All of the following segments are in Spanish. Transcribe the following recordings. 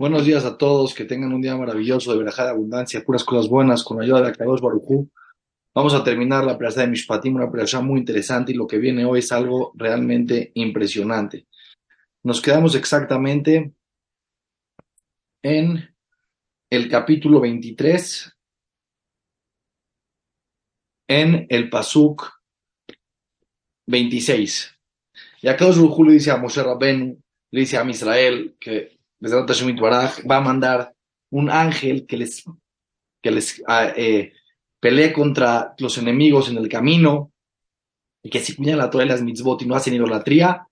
Buenos días a todos, que tengan un día maravilloso de verajá de abundancia, puras cosas buenas, con la ayuda de Akadosh Barujú. Vamos a terminar la plaza de Mishpatim, una plaza muy interesante y lo que viene hoy es algo realmente impresionante. Nos quedamos exactamente en el capítulo 23, en el Pasuk 26. Y Akadosh Barujú le dice a Moshe Rabenu, le dice a Israel que va a mandar un ángel que les, que les ah, eh, pelee contra los enemigos en el camino y que si cuidan la Torah y las mitzvot y no hacen idolatría,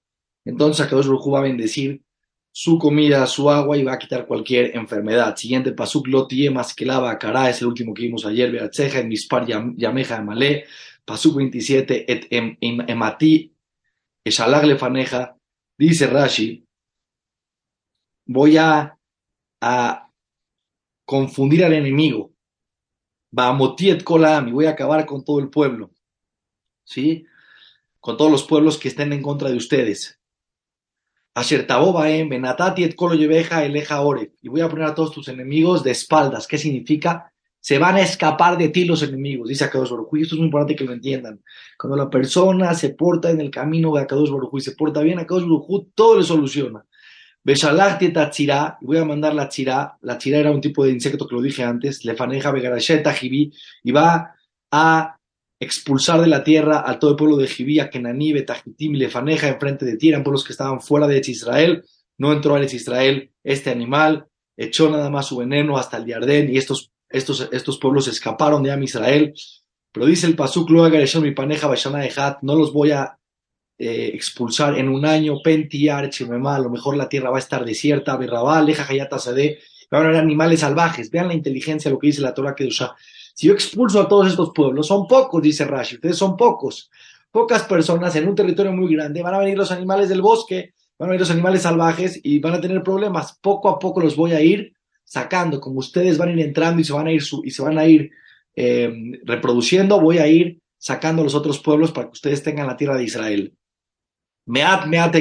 entonces Akadosh Baruj va a bendecir su comida, su agua y va a quitar cualquier enfermedad. Siguiente pasuk, lotie lava cara, es el último que vimos ayer, Beatzeja, en Mispar Yameja Malé, pasuk 27, et em, em, emati, eshalag lefaneja, dice Rashi, voy a, confundir al enemigo. Va a motiet kolam y voy a acabar con todo el pueblo. ¿Sí? Con todos los pueblos que estén en contra de ustedes. Asher en benatati et kolo eleja ore. Y voy a poner a todos tus enemigos de espaldas. ¿Qué significa? Se van a escapar de ti los enemigos, dice Akadosh Baruj esto es muy importante que lo entiendan. Cuando la persona se porta en el camino de Akadosh y se porta bien, Akadosh Baruj todo le soluciona. Beshalachti tzira, y voy a mandar la tzira, la tzira era un tipo de insecto que lo dije antes, lefaneja begarasheta jibí, y va a expulsar de la tierra a todo el pueblo de Jibí, a Kenaní, Betajitim Lefaneja enfrente de ti, eran pueblos que estaban fuera de Israel, no entró a Israel este animal, echó nada más su veneno hasta el Yardén, y estos, estos, estos pueblos escaparon de Am Israel, pero dice el Pasuk, mi paneja, no los voy a eh, expulsar en un año, Pentiar, Chimemá, a lo mejor la tierra va a estar desierta, Berrabá, Leja, Hayata, Sade, van a haber animales salvajes. Vean la inteligencia, lo que dice la Torah Kedusha. Si yo expulso a todos estos pueblos, son pocos, dice Rashi, ustedes son pocos. Pocas personas en un territorio muy grande, van a venir los animales del bosque, van a venir los animales salvajes y van a tener problemas. Poco a poco los voy a ir sacando, como ustedes van a ir entrando y se van a ir, y se van a ir eh, reproduciendo, voy a ir sacando a los otros pueblos para que ustedes tengan la tierra de Israel. Meat, meat,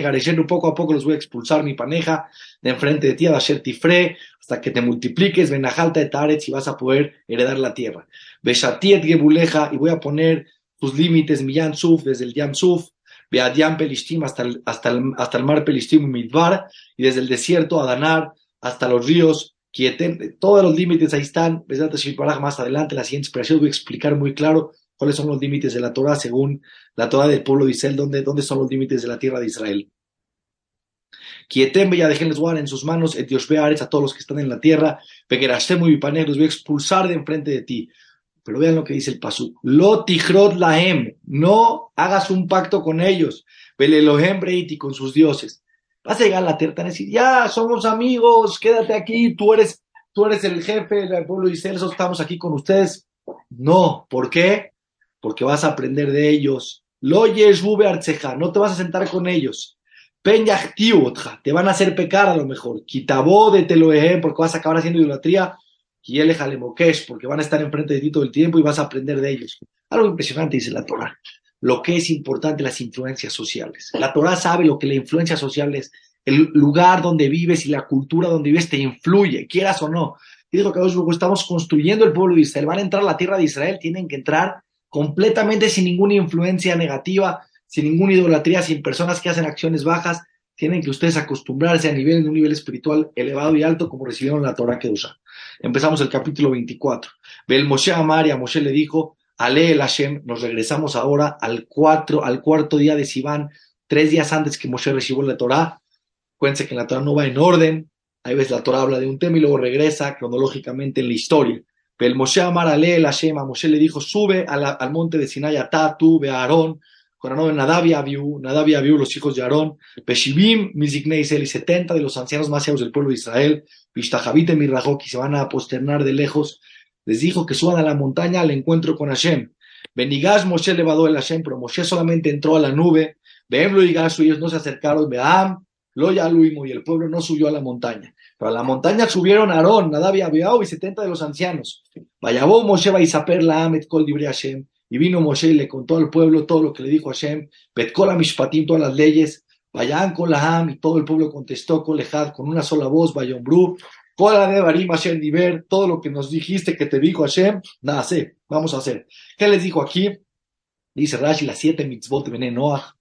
poco a poco los voy a expulsar mi paneja de enfrente de ti, a la Tifre, hasta que te multipliques, venajalta de Taretz y vas a poder heredar la tierra. Beshatiet Gebuleja, y voy a poner tus límites, mi Suf, desde el Yam Suf, Beadiam Pelishtim hasta el, hasta el, hasta el mar Pelishtim y Midbar, y desde el desierto Adanar hasta los ríos Kieten, todos los límites ahí están. Más adelante, la siguiente expresión voy a explicar muy claro cuáles son los límites de la Torah según la Torah del pueblo de Israel, dónde, dónde son los límites de la tierra de Israel. Quietem ya déjenles guardar en sus manos, et Dios a todos los que están en la tierra, pegerashtemu y paner, los voy a expulsar de enfrente de ti. Pero vean lo que dice el pasuk. Lo lahem, no hagas un pacto con ellos. Velelohem breiti con sus dioses. Vas a llegar a la tierra y decir, ya, somos amigos, quédate aquí, tú eres, tú eres el jefe del pueblo de Israel, estamos aquí con ustedes. No, ¿por qué? Porque vas a aprender de ellos. Lo arceja, no te vas a sentar con ellos. te van a hacer pecar a lo mejor. Quitabó de teloehem, porque vas a acabar haciendo idolatría. Y él porque van a estar enfrente de ti todo el tiempo y vas a aprender de ellos. Algo impresionante dice la Torah. Lo que es importante, las influencias sociales. La Torah sabe lo que la influencia social es. El lugar donde vives y la cultura donde vives te influye, quieras o no. Y dijo que estamos construyendo el pueblo de Israel. Van a entrar a la tierra de Israel, tienen que entrar completamente sin ninguna influencia negativa, sin ninguna idolatría, sin personas que hacen acciones bajas. Tienen que ustedes acostumbrarse a nivel, en un nivel espiritual elevado y alto como recibieron la Torah que usa. Empezamos el capítulo 24. Bel Moshe Amar y a Moshe le dijo, Ale el Hashem, nos regresamos ahora al, cuatro, al cuarto día de Sivan, tres días antes que Moshe recibió la Torah. Cuéntense que la Torah no va en orden. Ahí ves la Torah habla de un tema y luego regresa cronológicamente en la historia. El Moshe Amar Ale la Shema, Moshe le dijo, sube al monte de Sinai, a tú, ve a Aarón, con Nadab y Abiú, Nadab y los hijos de Aarón, Peshibim, Miziknei y 70 de los ancianos más del pueblo de Israel, Vishtahavite Mirrajok, y se van a posternar de lejos, les dijo que suban a la montaña al encuentro con Hashem. Benigash Moshe levadó el Hashem, pero Moshe solamente entró a la nube, Veemlo y Gash, ellos no se acercaron, Veam, Lo y el pueblo no subió a la montaña. Pero a la montaña subieron Aarón, Nadab y Abiao y setenta de los ancianos. Vayabó Moshe Baisaper la Amet Kol Hashem. Y vino Moshe y le contó al pueblo todo lo que le dijo Hashem. Petkol Mishpatim, todas las leyes. Vayan con la Ham y todo el pueblo contestó con Lejad con una sola voz, Vayombru, la de Barim Hashem Diver, todo lo que nos dijiste que te dijo Hashem, nada, sé, vamos a hacer. ¿Qué les dijo aquí? Dice Rashi, las siete mitzvot de Noah,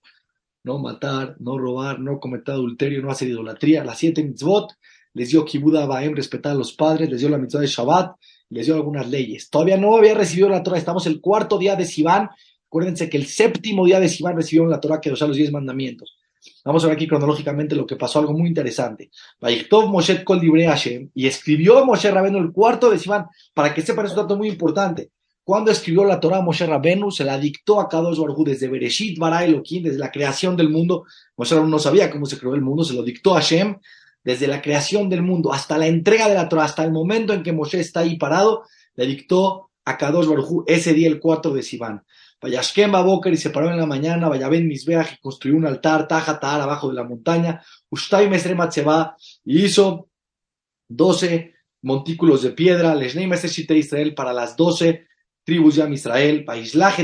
no matar, no robar, no cometer adulterio, no hacer idolatría, las siete mitzvot, les dio Kibuda Baem, respetar a los padres, les dio la mitzvah de Shabbat, les dio algunas leyes. Todavía no había recibido la Torah, estamos el cuarto día de Sivan, acuérdense que el séptimo día de Sivan recibieron la Torah que los los diez mandamientos. Vamos a ver aquí cronológicamente lo que pasó, algo muy interesante. Moshe Kol y escribió Moshe Rabenu el cuarto de Sivan, para que sepan, es un dato muy importante. Cuando escribió la Torah Moshe Rabenu, se la dictó a Kadosh Baruj desde Bereshit Bara Elohim, desde la creación del mundo. Moshe Rabenu no sabía cómo se creó el mundo, se lo dictó a Hashem, desde la creación del mundo hasta la entrega de la Torah, hasta el momento en que Moshe está ahí parado, le dictó a Kadosh Baruj ese día el cuarto de Sivan. Vayashkem Boker y se paró en la mañana, Vayaben Misbeach y construyó un altar, Taja abajo de la montaña, Ustai Mesrematzeba y hizo doce montículos de piedra, Lesnei Meseshite Israel para las doce tribus de Israel,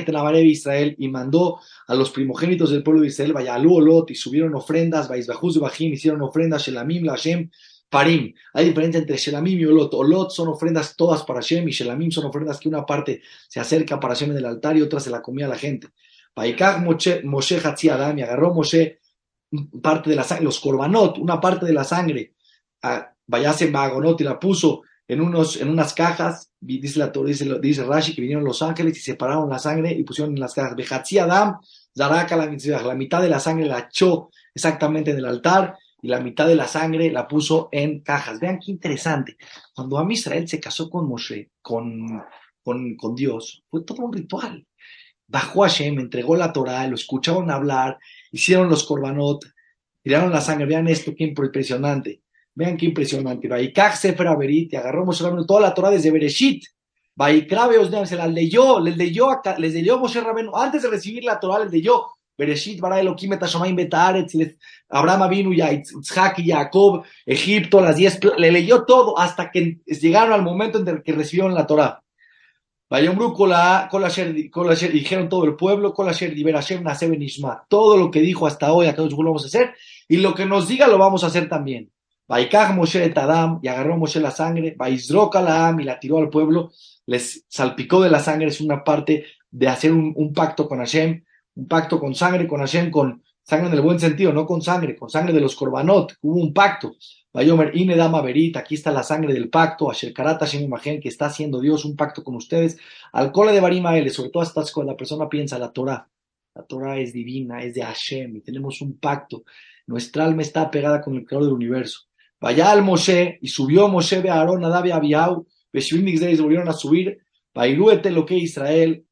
Tenabarev Israel y mandó a los primogénitos del pueblo de Israel, Vayalu Olot y subieron ofrendas, Vaisbajuz Bajim hicieron ofrendas, Shelamim Lashem Parim. Hay diferencia entre Shelamim y Olot. Olot son ofrendas todas para Shem y Shelamim son ofrendas que una parte se acerca para Shem en el altar y otra se la comía a la gente. Paikach Moshe, Moshe Adam y agarró Moshe parte de la sangre, los korbanot, una parte de la sangre, vayase Bagonot y la puso en, unos, en unas cajas, dice, la, dice, dice Rashi que vinieron los ángeles y separaron la sangre y pusieron en las cajas. Bejatzi Adam, Zaraka la mitad de la sangre la echó exactamente en el altar y la mitad de la sangre la puso en cajas. Vean qué interesante. Cuando Am Israel se casó con Moshe, con, con, con Dios, fue todo un ritual. Bajó a Hashem, entregó la Torah, lo escucharon hablar, hicieron los korbanot, tiraron la sangre. Vean esto, qué impresionante. Vean qué impresionante. Vaikach Sefer Averit, agarró Moshe Rabenu toda la Torah desde Bereshit. Vaikrabe se la leyó, les leyó, les leyó Moshe Rabenu, antes de recibir la Torah, les leyó Bereshit bara Elohim et Betaretz, Abraham ya Isaac y Jacob, Egipto, las diez, le leyó todo hasta que llegaron al momento en el que recibieron la Torah. Vayomru dijeron todo el pueblo, todo lo que dijo hasta hoy, acá lo vamos a hacer, y lo que nos diga lo vamos a hacer también. Vaikach Moshe Tadam, y agarró Moshe la sangre, Vaizroka la y la tiró al pueblo, les salpicó de la sangre, es una parte de hacer un, pacto con Hashem, un pacto con sangre, con Hashem, con sangre en el buen sentido, no con sangre, con sangre de los korbanot, hubo un pacto. Vayomer Inedama Berit, aquí está la sangre del pacto, Asher Hashem Imagen, que está haciendo Dios un pacto con ustedes. Al de Barimael, sobre todo hasta cuando la persona piensa la Torah. La Torah es divina, es de Hashem, y tenemos un pacto. Nuestra alma está pegada con el creador del universo. Vaya al Moshe, y subió Moshe de Aarón, Adab y Abiau, volvieron a subir, Bairuete lo que Israel,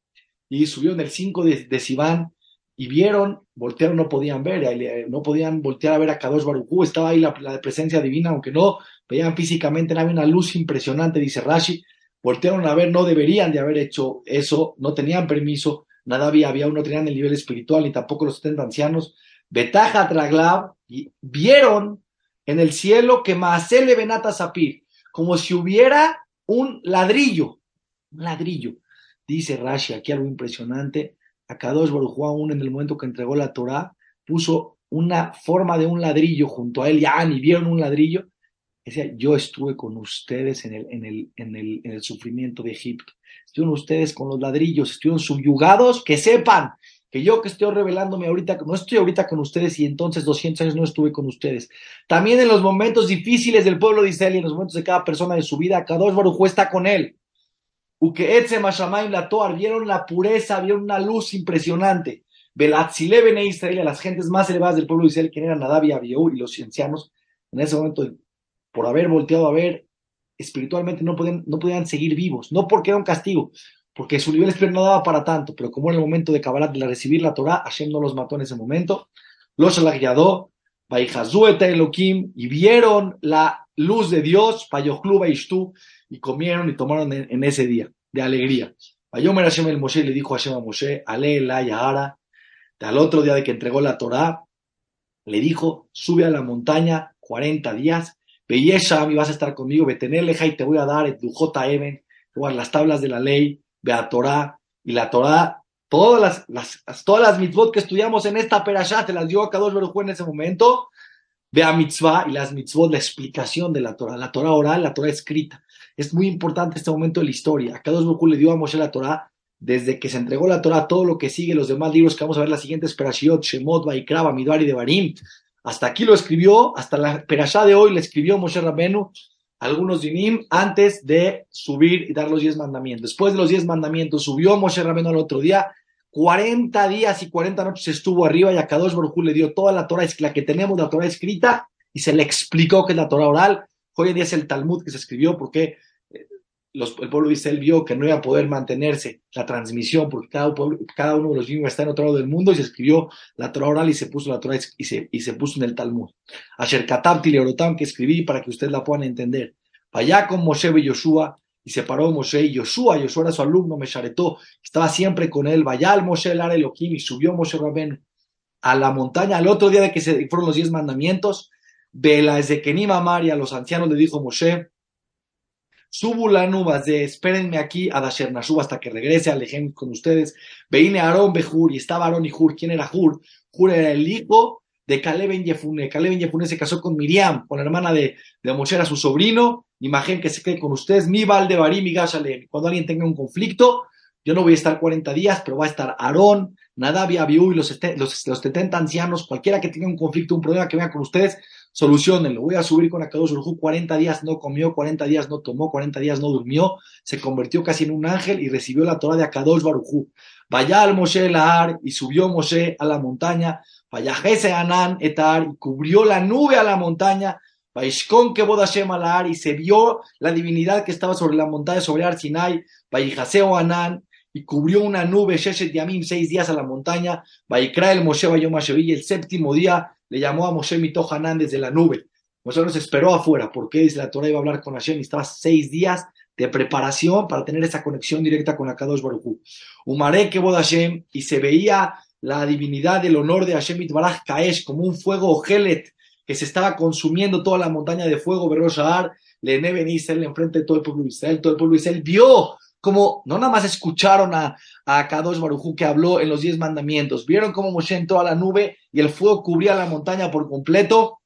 y subió en el 5 de, de Sivan y vieron, voltearon, no podían ver, no podían voltear a ver a Kadosh Baruchú, estaba ahí la, presencia divina, aunque no veían físicamente, había una luz impresionante, dice Rashi, voltearon a ver, no deberían de haber hecho eso, no tenían permiso, nada había, había no tenían el nivel espiritual, ni tampoco los 70 ancianos, Betaja Traglav, y vieron en el cielo que Maasele Benata Sapir, como si hubiera un ladrillo, un ladrillo, Dice Rashi, aquí algo impresionante, a Kadosh Baruj aún en el momento que entregó la Torah, puso una forma de un ladrillo junto a él, ya ni vieron un ladrillo, decía, yo estuve con ustedes en el, en el, en el, en el sufrimiento de Egipto, estuvieron ustedes con los ladrillos, estuvieron subyugados, que sepan que yo que estoy revelándome ahorita, no estoy ahorita con ustedes y entonces 200 años no estuve con ustedes. También en los momentos difíciles del pueblo de Israel y en los momentos de cada persona de su vida, Kadosh Baruj está con él. La Toar, vieron la pureza, vieron una luz impresionante. Belatzile Israel, a las gentes más elevadas del pueblo de Israel, quien eran Nadab y y los ciencianos, en ese momento, por haber volteado a ver, espiritualmente no podían, no podían seguir vivos, no porque era un castigo, porque su nivel espiritual no daba para tanto, pero como en el momento de Kabbalah, de recibir la Torah, Hashem no los mató en ese momento, los alagyadó, Baijazueta Elohim, y vieron la luz de Dios, Payochlu Baishtu, y comieron y tomaron en, ese día de alegría. Ayomer Hashem el Moshe le dijo a Hashem a Moshe, Ale al otro día de que entregó la Torá, le dijo, sube a la montaña 40 días, Beyesham y vas a estar conmigo, Beteneleja y te voy a dar el Dujota Eben, las tablas de la ley, Torá, y la Torá Todas las, las, todas las mitzvot que estudiamos en esta perashá se las dio a Kadosh Baruj en ese momento. Ve a mitzvah y las mitzvot, la explicación de la Torah, la Torah oral, la Torah escrita. Es muy importante este momento de la historia. Kadosh Baruj le dio a Moshe la Torah desde que se entregó la Torah, todo lo que sigue, los demás libros que vamos a ver, las siguientes perashiot, Shemot, Vaikra, Bamidbar y Devarim. Hasta aquí lo escribió, hasta la perashá de hoy le escribió Moshe Rabbenu algunos dinim antes de subir y dar los diez mandamientos. Después de los diez mandamientos subió Moshe Rabeno al otro día 40 días y 40 noches estuvo arriba y a Kadosh Baruj le dio toda la Torah, la que tenemos, la Torah escrita, y se le explicó que es la Torah oral. Hoy en día es el Talmud que se escribió porque el pueblo de Israel vio que no iba a poder mantenerse la transmisión porque cada, uno de los niños está en otro lado del mundo y se escribió la Torah oral y se puso la Torah y se, y se puso en el Talmud. Asher Katam Tileorotam que escribí para que ustedes la puedan entender. Allá con Moshe y Yoshua y se paró Moshe y Yoshua, Yoshua era su alumno, me charetó, estaba siempre con él, vaya al Moshe el Elohim y subió Moshe Rabén a la montaña, al otro día de que se fueron los diez mandamientos, Vela desde que Nima María, a los ancianos le dijo Moshe, subo la nubes de espérenme aquí a Dasher Nashub hasta que regrese al ejemplo con ustedes. Veine Aarón Bejur y estaba Aarón y Hur. ¿Quién era Hur? Hur era el hijo de Caleb en Yefune. Caleb en Yefune se casó con Miriam, con la hermana de, de Moshe, era su sobrino, imagen que se quede con ustedes, mi Valdebarim y Gashalem. Cuando alguien tenga un conflicto, yo no voy a estar 40 días, pero va a estar Aarón, Nadab y Abiú y los, los, los 70 ancianos, cualquiera que tenga un conflicto, un problema que venga con ustedes, solucionenlo. Voy a subir con Akadosh Baruj 40 días no comió, 40 días no tomó, 40 días no durmió, se convirtió casi en un ángel y recibió la Torah de Akadosh Baruj Vaya al Moshe Lahar y subió Moshe a la montaña, vaya Jese Anán etar y cubrió la nube a la montaña, Vaishkon que Bodashem Alar y se vio la divinidad que estaba sobre la montaña, sobre Arsinai, Vaijaseo Anán, y cubrió una nube, Sheshet Yamim, seis días a la montaña, Vaikra el Moshe Bayom y el séptimo día le llamó a Moshe Mito Hanan desde la nube. Moshe nos esperó afuera, porque dice la Torah iba a hablar con Hashem y estaba seis días de preparación para tener esa conexión directa con Akadosh Baruj. Umaré que Bodashem, y se veía la divinidad del honor de Hashem Itbaraj Kaesh como un fuego Gelet que se estaba consumiendo toda la montaña de fuego, Beroshahar, Lene Ben Israel, enfrente de todo el pueblo de Israel, todo el pueblo de Israel vio como no nada más escucharon a, a Kadosh Barujú que habló en los diez mandamientos, vieron cómo Moshe entró a la nube y el fuego cubría la montaña por completo,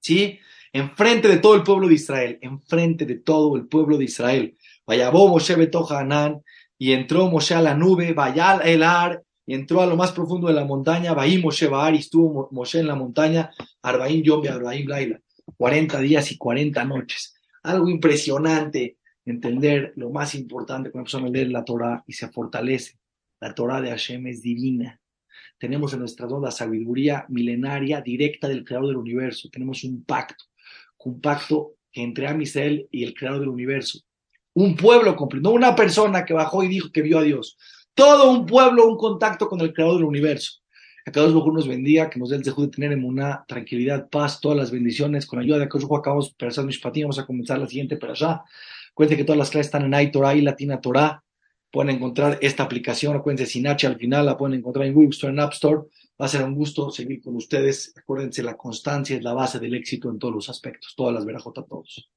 ¿sí? Enfrente de todo el pueblo de Israel, enfrente de todo el pueblo de Israel. Vayabó Moshe Betoja Anán y entró Moshe a la nube, vaya el ar y entró a lo más profundo de la montaña, Bahí Moshe Bahar, y estuvo Moshe en la montaña, Arbaín Yom Arbaín Laila, 40 días y 40 noches. Algo impresionante, entender lo más importante cuando empezamos a leer la Torah y se fortalece. La Torah de Hashem es divina. Tenemos en nuestra la sabiduría milenaria directa del creador del universo. Tenemos un pacto, un pacto entre Amisrael y el creador del universo. Un pueblo completo, no una persona que bajó y dijo que vio a Dios todo un pueblo, un contacto con el creador del universo. Que Dios nos bendiga, que nos dé el deseo de tener en una tranquilidad, paz, todas las bendiciones. Con ayuda de Akadosh acabamos Perashat Mishpatim, vamos a comenzar la siguiente allá. Acuérdense que todas las clases están en iTorah y Latina Torah. Pueden encontrar esta aplicación, acuérdense, sin H al final, la pueden encontrar en Google Store, en App Store. Va a ser un gusto seguir con ustedes. Acuérdense, la constancia es la base del éxito en todos los aspectos. Todas las verajotas a todos.